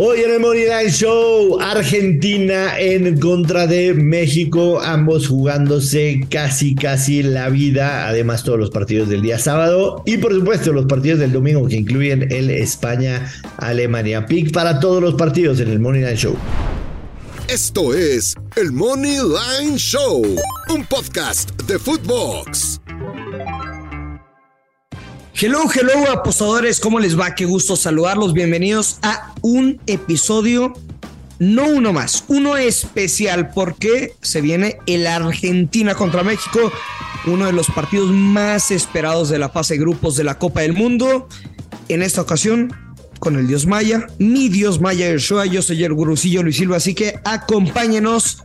Hoy en el Money Line Show, Argentina en contra de México, ambos jugándose casi casi la vida, además todos los partidos del día sábado y por supuesto los partidos del domingo que incluyen el España-Alemania. Pick para todos los partidos en el Money Line Show. Esto es el Money Line Show, un podcast de Footbox. Hello, hello, apostadores, ¿cómo les va? Qué gusto saludarlos. Bienvenidos a un episodio, no uno más, uno especial, porque se viene el Argentina contra México, uno de los partidos más esperados de la fase de grupos de la Copa del Mundo. En esta ocasión, con el Dios Maya, mi Dios Maya Show, yo soy el gurucillo Luis Silva, así que acompáñenos.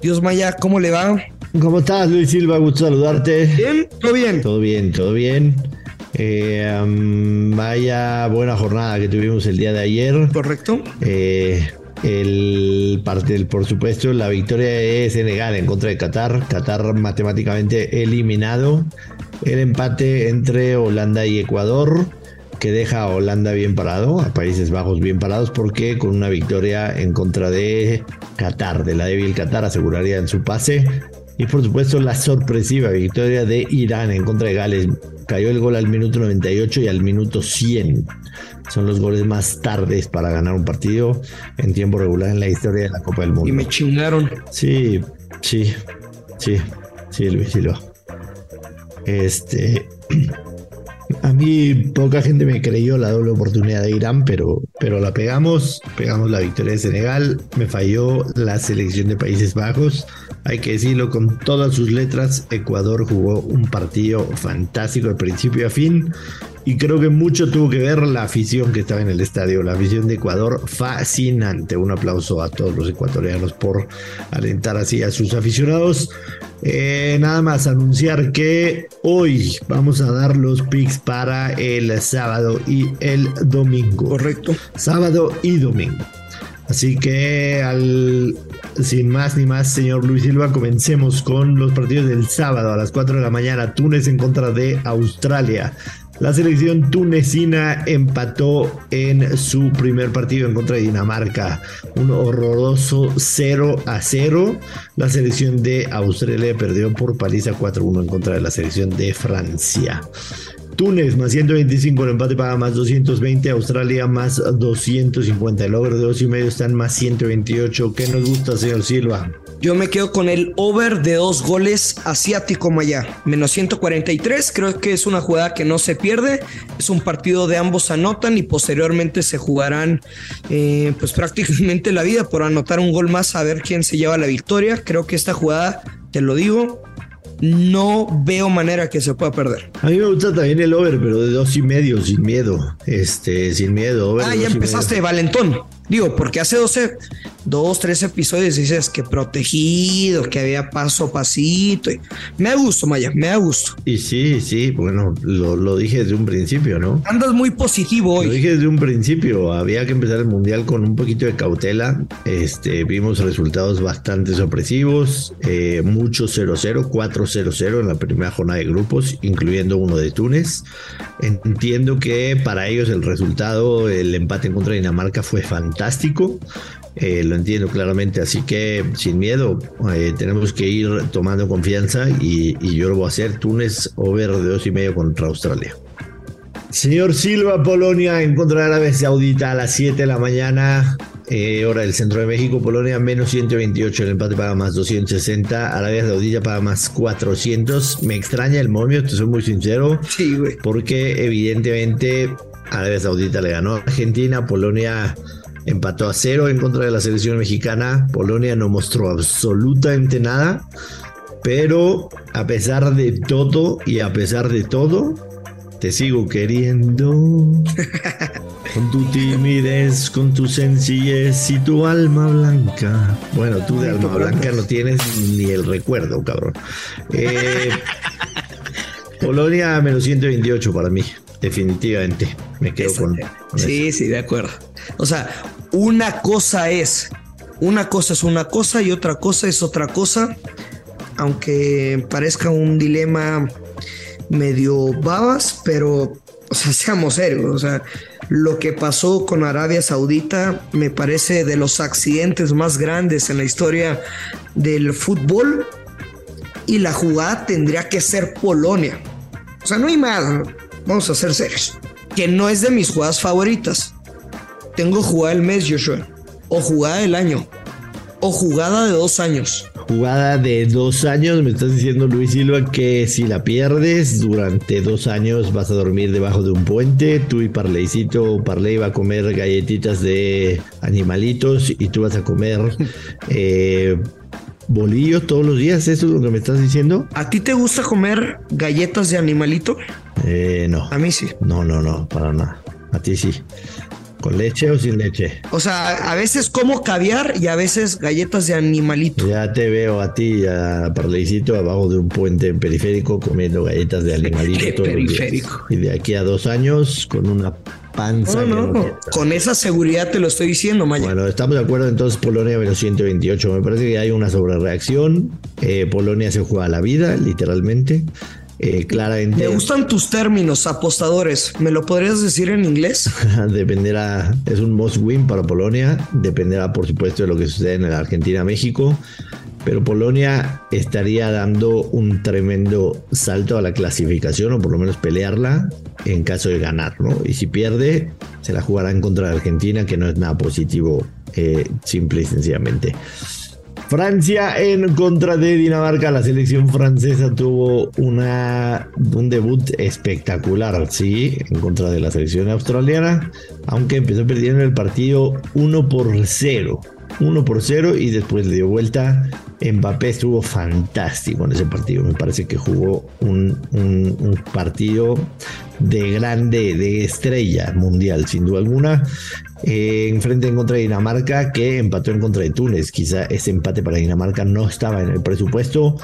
Dios Maya, ¿cómo le va? ¿Cómo estás, Luis Silva? Gusto saludarte. ¿Bien? ¿Todo bien? Todo bien, todo bien. Eh, vaya buena jornada que tuvimos el día de ayer. Correcto. Eh, el parte, por supuesto, la victoria de Senegal en contra de Qatar. Qatar matemáticamente eliminado. El empate entre Holanda y Ecuador, que deja a Holanda bien parado, a Países Bajos bien parados, porque con una victoria en contra de Qatar, de la débil Qatar, aseguraría en su pase. Y por supuesto la sorpresiva victoria de Irán en contra de Gales. Cayó el gol al minuto 98 y al minuto 100. Son los goles más tardes para ganar un partido en tiempo regular en la historia de la Copa del Mundo. Y me chingaron. Sí, sí, sí, sí, Luis Silva. Este, a mí poca gente me creyó la doble oportunidad de Irán, pero, pero la pegamos, pegamos la victoria de Senegal, me falló la selección de Países Bajos, hay que decirlo con todas sus letras, Ecuador jugó un partido fantástico de principio a fin y creo que mucho tuvo que ver la afición que estaba en el estadio, la afición de Ecuador fascinante, un aplauso a todos los ecuatorianos por alentar así a sus aficionados. Eh, nada más anunciar que hoy vamos a dar los picks para el sábado y el domingo. Correcto. Sábado y domingo. Así que sin más ni más, señor Luis Silva, comencemos con los partidos del sábado a las 4 de la mañana. Túnez en contra de Australia. La selección tunecina empató en su primer partido en contra de Dinamarca. Un horroroso 0 a 0. La selección de Australia perdió por paliza 4-1 en contra de la selección de Francia. Túnez más 125, el empate paga más 220, Australia más 250, el over de dos y medio están más 128. ¿Qué nos gusta, señor Silva? Yo me quedo con el over de dos goles asiático Maya, menos 143. Creo que es una jugada que no se pierde. Es un partido de ambos anotan y posteriormente se jugarán, eh, pues prácticamente la vida por anotar un gol más a ver quién se lleva la victoria. Creo que esta jugada, te lo digo, no veo manera que se pueda perder. A mí me gusta también el over, pero de dos y medio, sin miedo. Este, sin miedo. ah, ya empezaste, Valentón. Digo, porque hace 12, dos, tres episodios dices que protegido, que había paso a pasito. me da gusto, Maya, me da gusto. Y sí, sí, bueno, lo, dije desde un principio, ¿no? Andas muy positivo hoy. Lo dije desde un principio, había que empezar el mundial con un poquito de cautela. Este, vimos resultados bastante sorpresivos, eh, mucho 0-0, 4-0-0 en la primera jornada de grupos, incluyendo uno de Túnez. Entiendo que para ellos el resultado, el empate contra Dinamarca fue fantástico. Eh, lo entiendo claramente, así que sin miedo, eh, tenemos que ir tomando confianza y, yo lo voy a hacer. Túnez over de dos y medio contra Australia. Señor Silva, Polonia en contra de Arabia Saudita a las 7 de la mañana, eh, hora del centro de México. Polonia menos 128, el empate paga más 260. Arabia Saudita paga más 400. Me extraña el momio, te soy muy sincero. Sí, güey. Porque evidentemente Arabia Saudita le ganó a Argentina, Polonia empató a cero en contra de la selección mexicana. Polonia no mostró absolutamente nada. Pero a pesar de todo y a pesar de todo, te sigo queriendo. Con tu timidez, con tu sencillez y tu alma blanca. Bueno, tú de alma blanca no tienes ni el recuerdo, cabrón. Eh, Polonia menos 128 para mí, definitivamente. Me quedo con. sí, sí, de acuerdo. O sea, una cosa es, una cosa es una cosa y otra cosa es otra cosa. Aunque parezca un dilema medio babas, pero, o sea, seamos serios. O sea, Lo que pasó con Arabia Saudita me parece de los accidentes más grandes en la historia del fútbol. Y la jugada tendría que ser Polonia. O sea, no hay más. Vamos a ser serios. Que no es de mis jugadas favoritas. Tengo jugada del mes, Joshua. O jugada del año. O jugada de dos años jugada de dos años. Me estás diciendo, Luis Silva, que si la pierdes durante dos años vas a dormir debajo de un puente. Tú y Parleycito, Parley va a comer galletitas de animalitos y tú vas a comer eh, bolillos todos los días. ¿Eso es lo que me estás diciendo? ¿A ti te gusta comer galletas de animalito? Eh, no. A mí sí. No, no, no, para nada. A ti sí. ¿Con leche o sin leche? O sea, a veces como caviar y a veces galletas de animalito. Ya te veo a ti, a Parleicito, abajo de un puente periférico comiendo galletas de animalito. periférico? Y de aquí a dos años con una panza. No, no, Con esa seguridad te lo estoy diciendo, Maya. Bueno, estamos de acuerdo entonces Polonia menos 128. Me parece que hay una sobrereacción. Eh, Polonia se juega la vida, literalmente. Eh, claramente. Me gustan tus términos, apostadores. ¿Me lo podrías decir en inglés? dependerá, es un must win para Polonia. Dependerá, por supuesto, de lo que sucede en la Argentina-México. Pero Polonia estaría dando un tremendo salto a la clasificación, o por lo menos pelearla en caso de ganar, ¿no? Y si pierde, se la jugará en contra de Argentina, que no es nada positivo, eh, simple y sencillamente. Francia en contra de Dinamarca. La selección francesa tuvo una, un debut espectacular, sí, en contra de la selección australiana, aunque empezó perdiendo el partido 1 por 0. 1 por 0 y después le dio vuelta. Mbappé estuvo fantástico en ese partido. Me parece que jugó un, un partido de grande, de estrella mundial, sin duda alguna. Eh, enfrente en contra de Dinamarca, que empató en contra de Túnez. Quizá ese empate para Dinamarca no estaba en el presupuesto.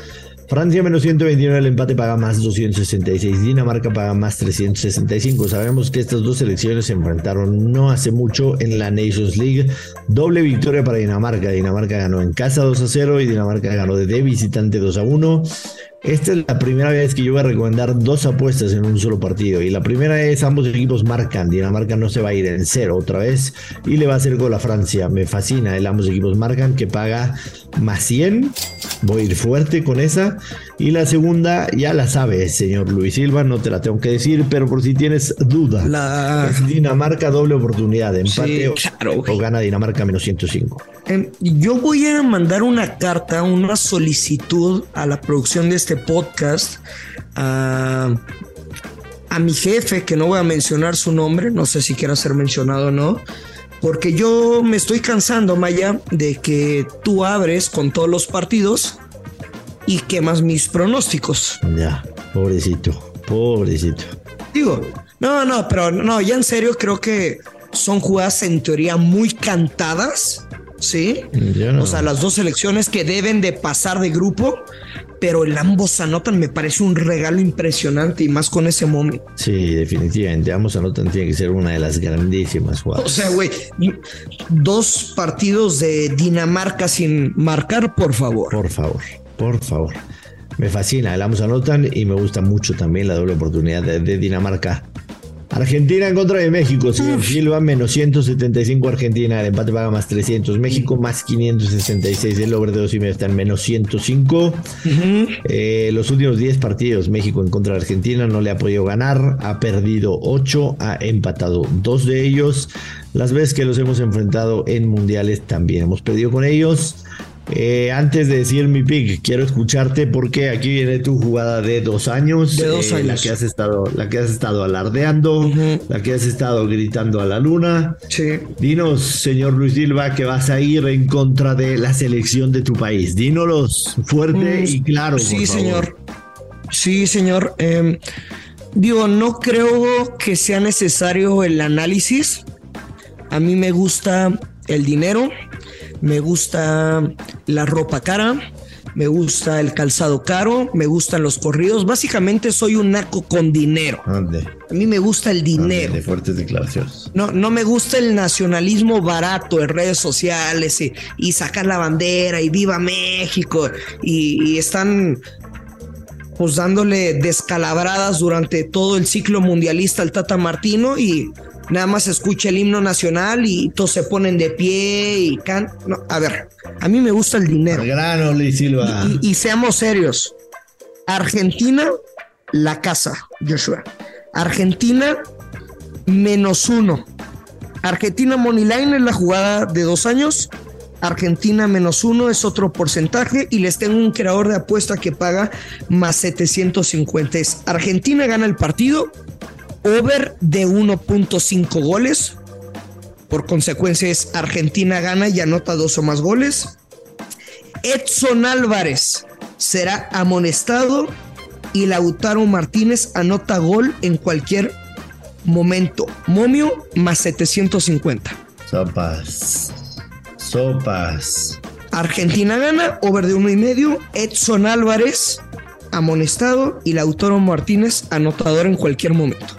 Francia menos 129, el empate paga más 266, Dinamarca paga más 365. Sabemos que estas dos selecciones se enfrentaron no hace mucho en la Nations League. Doble victoria para Dinamarca. Dinamarca ganó en casa 2 a 0 y Dinamarca ganó de visitante 2 a 1. Esta es la primera vez que yo voy a recomendar dos apuestas en un solo partido. Y la primera es ambos equipos marcan. Dinamarca no se va a ir en cero otra vez. Y le va a hacer gol a Francia. Me fascina el ambos equipos marcan que paga más 100. Voy a ir fuerte con esa. Y la segunda ya la sabes, señor Luis Silva. No te la tengo que decir, pero por si tienes duda. La... Dinamarca doble oportunidad. Empate o, gana Dinamarca menos 105. Em, yo voy a mandar una carta, una solicitud a la producción de este podcast a, mi jefe, que no voy a mencionar su nombre, no sé si quiera ser mencionado o no, porque yo me estoy cansando, Maya, de que tú abres con todos los partidos y quemas mis pronósticos. Ya, pobrecito, pobrecito. Digo, no, no, pero no, ya en serio creo que son jugadas en teoría muy cantadas ¿sí? O sea, las dos selecciones que deben de pasar de grupo, pero el ambos anotan me parece un regalo impresionante y más con ese momento. Sí, definitivamente, ambos anotan tiene que ser una de las grandísimas jugadas. O sea, güey, dos partidos de Dinamarca sin marcar, por favor. Por favor, por favor. Me fascina, el ambos anotan y me gusta mucho también la doble oportunidad de Dinamarca Argentina en contra de México, señor Silva, menos 175 Argentina, el empate paga más 300, México más 566, el over de dos y medio está en menos 105. Eh, los últimos 10 partidos, México en contra de Argentina no le ha podido ganar, ha perdido 8, ha empatado 2 de ellos. Las veces que los hemos enfrentado en mundiales también hemos perdido con ellos. Eh, antes de decir mi pick, quiero escucharte porque aquí viene tu jugada de dos años. De dos años. Eh, la que has estado, la que has estado alardeando, la que has estado gritando a la luna. Sí. Dinos, señor Luis Silva, que vas a ir en contra de la selección de tu país. Dínolos fuerte mm, y claro. Sí, señor. Sí, señor. Em, digo, no creo que sea necesario el análisis. A mí me gusta el dinero me gusta la ropa cara, me gusta el calzado caro, me gustan los corridos. Básicamente soy un naco con dinero. A mí me gusta el dinero. De fuertes declaraciones. No, no me gusta el nacionalismo barato en redes sociales y, sacar la bandera y viva México y, y están pues dándole descalabradas durante todo el ciclo mundialista al Tata Martino y nada más escucha el himno nacional y todos se ponen de pie y can. No, a ver, a mí me gusta el dinero. Al grano, Luis Silva. Y, y seamos serios. Argentina, la casa, Joshua. Argentina, menos uno. Argentina Moneyline es la jugada de dos años. Argentina menos uno es otro porcentaje y les tengo un creador de apuesta que paga más 750. Es Argentina gana el partido, over de 1.5 goles. Por consecuencia es Argentina gana y anota dos o más goles. Edson Álvarez será amonestado y Lautaro Martínez anota gol en cualquier momento. Momio más 750. Sopas. Sopas. Argentina gana, over de uno y medio. Edson Álvarez amonestado y Lautaro Martínez anotador en cualquier momento.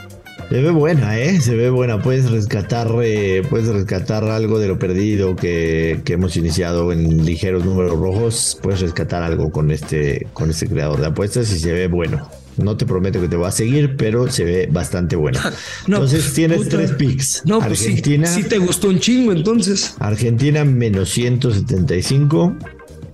Se ve buena, ¿eh? Se ve buena. Puedes rescatar, eh, puedes rescatar algo de lo perdido que, que, hemos iniciado en ligeros números rojos. Puedes rescatar algo con este, con este creador de apuestas y se ve bueno. No te prometo que te va a seguir, pero se ve bastante bueno. no, entonces tienes puta. tres picks. No, Argentina. Pues sí, sí, te gustó un chingo entonces. Argentina menos 175.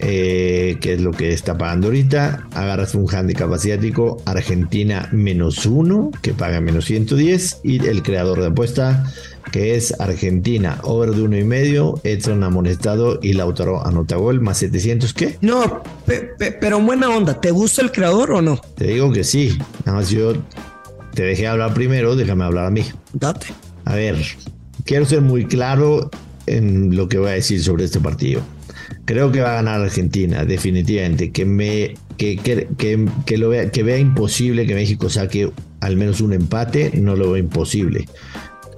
Eh, que es lo que está pagando ahorita. Agarras un handicap asiático, Argentina menos uno, que paga menos 110. Y el creador de apuesta, que es Argentina, over de uno y medio, Edson amonestado y Lautaro anota gol, más 700, ¿qué? No, pe, pe, pero buena onda, ¿te gusta el creador o no? Te digo que sí, nada más yo te dejé hablar primero, déjame hablar a mí. Date. A ver, quiero ser muy claro en lo que voy a decir sobre este partido. Creo que va a ganar Argentina, definitivamente. Que me que, que, que, lo vea, que vea imposible que México saque al menos un empate, no lo veo imposible.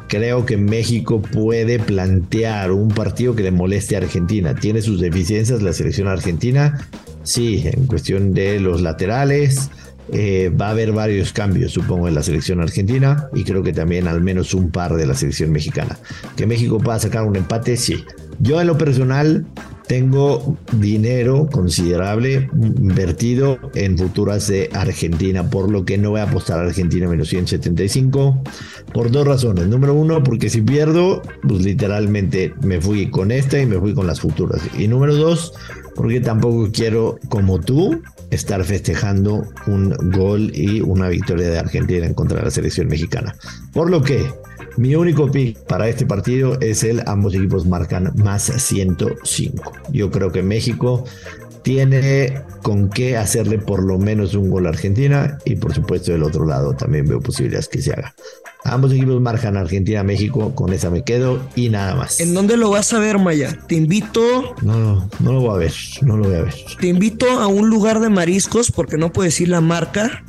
Creo que México puede plantear un partido que le moleste a Argentina. Tiene sus deficiencias la selección argentina, sí, en cuestión de los laterales. Eh, va a haber varios cambios, supongo, en la selección argentina y creo que también al menos un par de la selección mexicana. Que México pueda sacar un empate, sí. Yo en lo personal tengo dinero considerable invertido en futuras de Argentina, por lo que no voy a apostar a Argentina menos 175 por dos razones. Número uno, porque si pierdo, pues literalmente me fui con esta y me fui con las futuras. Y número dos, porque tampoco quiero, como tú, estar festejando un gol y una victoria de Argentina en contra de la selección mexicana. Por lo que mi único pick para este partido es el ambos equipos marcan más 105. Yo creo que México tiene con qué hacerle por lo menos un gol a Argentina y por supuesto del otro lado también veo posibilidades que se haga. Ambos equipos marcan Argentina-México, con esa me quedo y nada más. ¿En dónde lo vas a ver, Maya? Te invito. No, no, no lo voy a ver, no lo voy a ver. Te invito a un lugar de mariscos porque no puedo decir la marca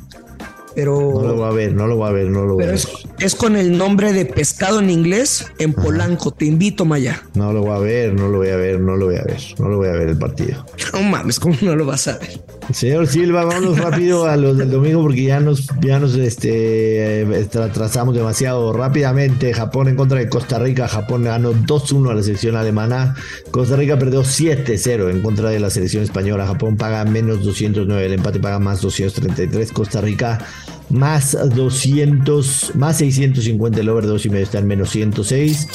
pero. No lo voy a ver, no lo voy a ver, no lo voy a ver. Es, es, con el nombre de pescado en inglés en Ajá. Polanco. Te invito, Maya. No lo voy a ver, no lo voy a ver, no lo voy a ver. No lo voy a ver el partido. No mames, ¿cómo no lo vas a ver? Señor Silva, vámonos rápido a los del domingo porque ya nos, ya nos este, atrasamos demasiado rápidamente. Japón en contra de Costa Rica. Japón ganó 2-1 a la selección alemana. Costa Rica perdió 7-0 en contra de la selección española. Japón paga menos 209, el empate paga más 233. Costa Rica más 200, más 650 el over 2 y medio está en menos 106.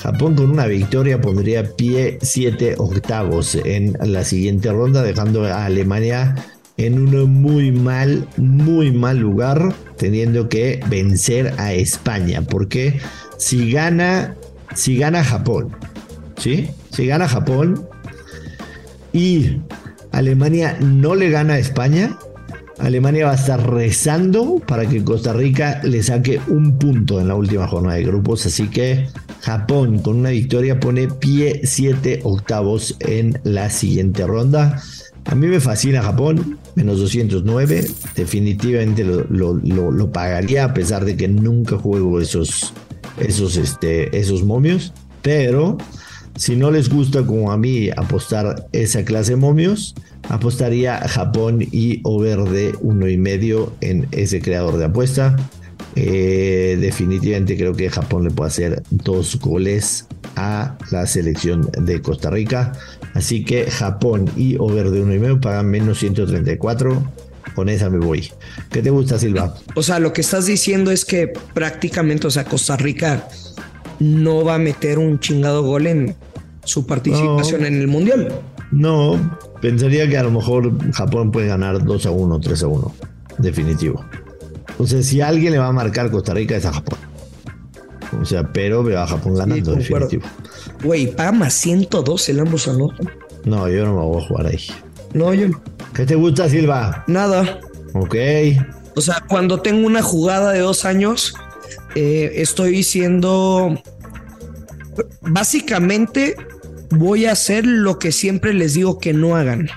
Japón con una victoria pondría pie 7 octavos en la siguiente ronda, dejando a Alemania en un muy mal, muy mal lugar, teniendo que vencer a España. Porque si gana, si gana Japón, ¿sí? Si gana Japón y Alemania no le gana a España, Alemania va a estar rezando para que Costa Rica le saque un punto en la última jornada de grupos, así que Japón con una victoria pone pie 7 octavos en la siguiente ronda. A mí me fascina Japón, menos 209, definitivamente lo, lo, lo, lo pagaría a pesar de que nunca juego esos, esos, este, esos momios, pero si no les gusta como a mí apostar esa clase de momios, apostaría Japón y over de uno y medio en ese creador de apuesta. Eh, definitivamente creo que Japón le puede hacer dos goles a la selección de Costa Rica. Así que Japón y over de uno y medio pagan menos 134. Con esa me voy. ¿Qué te gusta, Silva? O sea, lo que estás diciendo es que prácticamente, o sea, Costa Rica no va a meter un chingado gol en su participación en el Mundial. No, pensaría que a lo mejor Japón puede ganar 2 a 1, 3 a 1, definitivo. Entonces, si alguien le va a marcar Costa Rica es a Japón. O sea, pero veo a Japón ganando, definitivo. Güey, paga más 102 el ambos anotan. No, yo no me voy a jugar ahí. No, yo no. ¿Qué te gusta, Silva? Nada. Ok. O sea, cuando tengo una jugada de dos años, eh, estoy siendo. Básicamente, voy a hacer lo que siempre les digo que no hagan.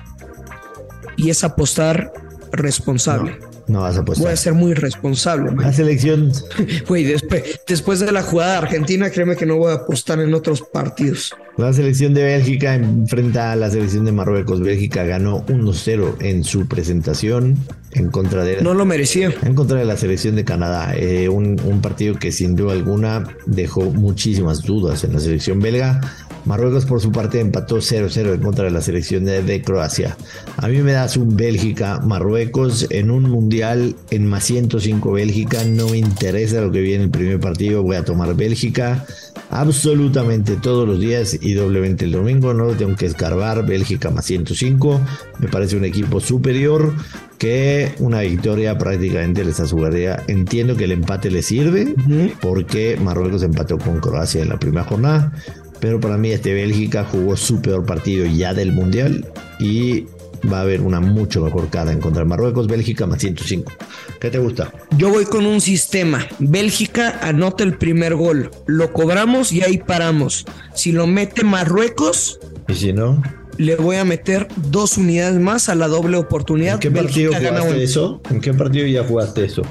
Y es apostar responsable. No vas a apostar. Voy a ser muy responsable. La selección. Güey, después, después de la jugada de Argentina, créeme que no voy a apostar en otros partidos. La selección de Bélgica enfrenta a la selección de Marruecos. Bélgica ganó 1-0 en su presentación en contra de. No lo merecía. En contra de la selección de Canadá. Eh, un, un partido que sin duda alguna dejó muchísimas dudas en la selección belga. Marruecos por su parte empató 0-0 en contra de la selección de, Croacia. A mí me das un Bélgica-Marruecos en un mundial en más 105 Bélgica. No me interesa lo que viene el primer partido. Voy a tomar Bélgica absolutamente todos los días y doblemente el domingo. No tengo que escarbar. Bélgica más 105. Me parece un equipo superior que una victoria prácticamente les aseguraría. Entiendo que el empate le sirve porque Marruecos empató con Croacia en la primera jornada. Pero para mí este Bélgica jugó su peor partido ya del Mundial y va a haber una mucho mejor cara en contra de Marruecos. Bélgica más 105. ¿Qué te gusta? Yo voy con un sistema. Bélgica anota el primer gol. Lo cobramos y ahí paramos. Si lo mete Marruecos... ¿Y si no? Le voy a meter dos unidades más a la doble oportunidad. ¿En qué partido jugaste eso? ¿En qué partido ya jugaste eso?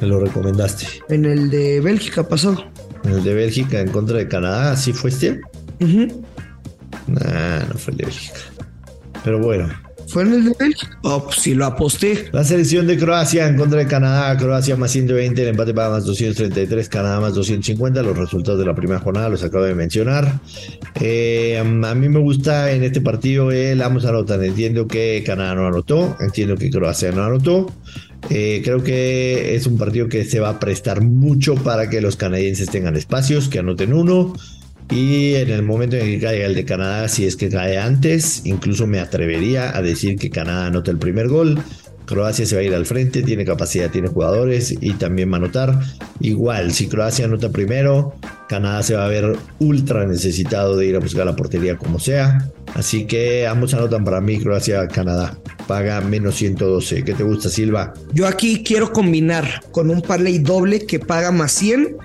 Me lo recomendaste. En el de Bélgica pasado. En el de Bélgica en contra de Canadá, ¿así fue este? Uh no fue el de Bélgica. Pero bueno. ¿Fue en el de Bélgica? Oh, pues sí lo aposté. La selección de Croacia en contra de Canadá. Croacia más 120, el empate paga más 233, Canadá más 250. Los resultados de la primera jornada los acabo de mencionar. Eh, a mí me gusta en este partido el ambos anotan. Entiendo que Canadá no anotó, entiendo que Croacia no anotó. Eh, creo que es un partido que se va a prestar mucho para que los canadienses tengan espacios, que anoten uno. Y en el momento en que caiga el de Canadá, si es que cae antes, incluso me atrevería a decir que Canadá anota el primer gol. Croacia se va a ir al frente, tiene capacidad, tiene jugadores y también va a anotar. Igual, si Croacia anota primero, Canadá se va a ver ultra necesitado de ir a buscar la portería como sea. Así que ambos anotan para mí Croacia-Canadá. Paga menos 112. ¿Qué te gusta, Silva? Yo aquí quiero combinar con un parlay doble que paga más 100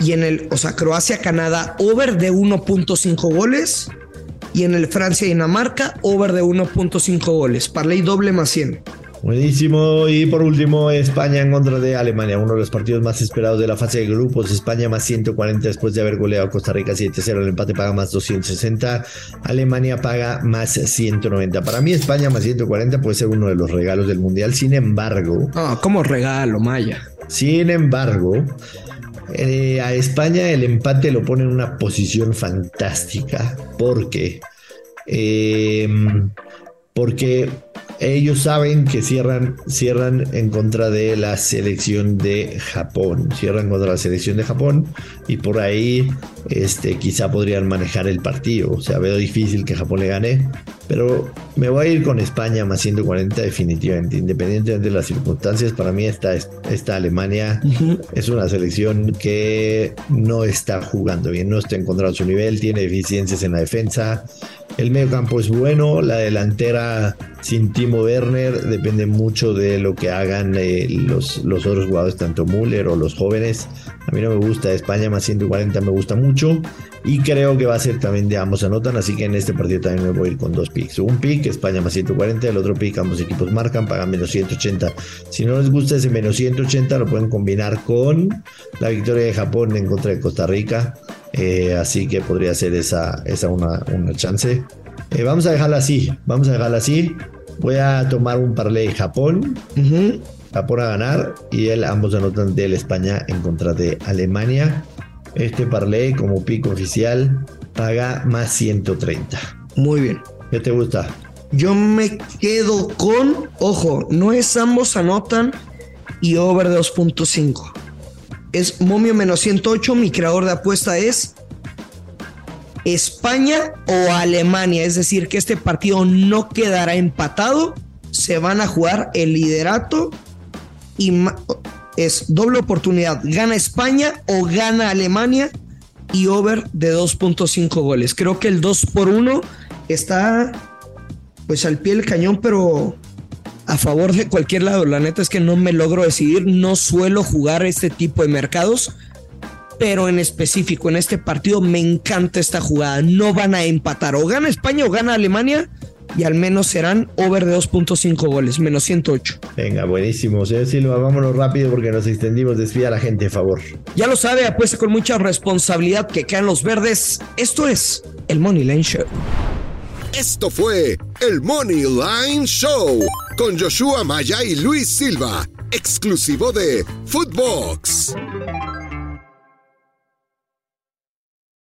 y en el, o sea, Croacia-Canadá over de 1.5 goles y en el Francia-Dinamarca over de 1.5 goles. Parlay doble más 100. Buenísimo. Y por último, España en contra de Alemania, uno de los partidos más esperados de la fase de grupos. España más 140 después de haber goleado a Costa Rica 7-0. El empate paga más 260. Alemania paga más 190. Para mí, España más 140 puede ser uno de los regalos del Mundial. Sin embargo. Ah, como regalo, Maya. Sin embargo. Eh, a España el empate lo pone en una posición fantástica. Porque eh, porque ellos saben que cierran, cierran en contra de la selección de Japón, cierran contra la selección de Japón y por ahí este, quizá podrían manejar el partido. O sea, veo difícil que Japón le gane, pero me voy a ir con España más 140 definitivamente, independientemente de las circunstancias. Para mí esta, esta Alemania es una selección que no está jugando bien, no está encontrando su nivel, tiene deficiencias en la defensa. El medio campo es bueno, la delantera sin Timo Werner depende mucho de lo que hagan eh, los, los otros jugadores, tanto Müller o los jóvenes. A mí no me gusta España más 140, me gusta mucho. Y creo que va a ser también de ambos anotan, así que en este partido también me voy a ir con dos picks. Un pick, España más 140, el otro pick, ambos equipos marcan, pagan menos 180. Si no les gusta ese menos 180, lo pueden combinar con la victoria de Japón en contra de Costa Rica eh, así que podría ser esa, esa una, una chance. Eh, vamos a dejarla así. Vamos a dejarla así. Voy a tomar un parlay Japón. Japón a ganar. Y él ambos anotan del España en contra de Alemania. Este parlay como pico oficial paga más 130. Muy bien. ¿Qué te gusta? Yo me quedo con, ojo, no es ambos anotan y over 2.5. es momio menos 108. Mi creador de apuesta es España o Alemania. Es decir, que este partido no quedará empatado. Se van a jugar el liderato y es doble oportunidad. Gana España o gana Alemania y over de 2.5 goles. Creo que el 2 por 1 está pues al pie del cañón, pero a favor de cualquier lado. La neta es que no me logro decidir, no suelo jugar este tipo de mercados, pero en específico en este partido me encanta esta jugada. No van a empatar, o gana España o gana Alemania. Y al menos serán over de 2.5 goles, menos 108. Venga, buenísimo. Señor Silva, vámonos rápido porque nos extendimos. Despida a la gente, a favor. Ya lo sabe, apuesta con mucha responsabilidad que quedan los verdes. Esto es el Money Line Show. Esto fue el Money Line Show con Joshua Maya y Luis Silva, exclusivo de Footbox.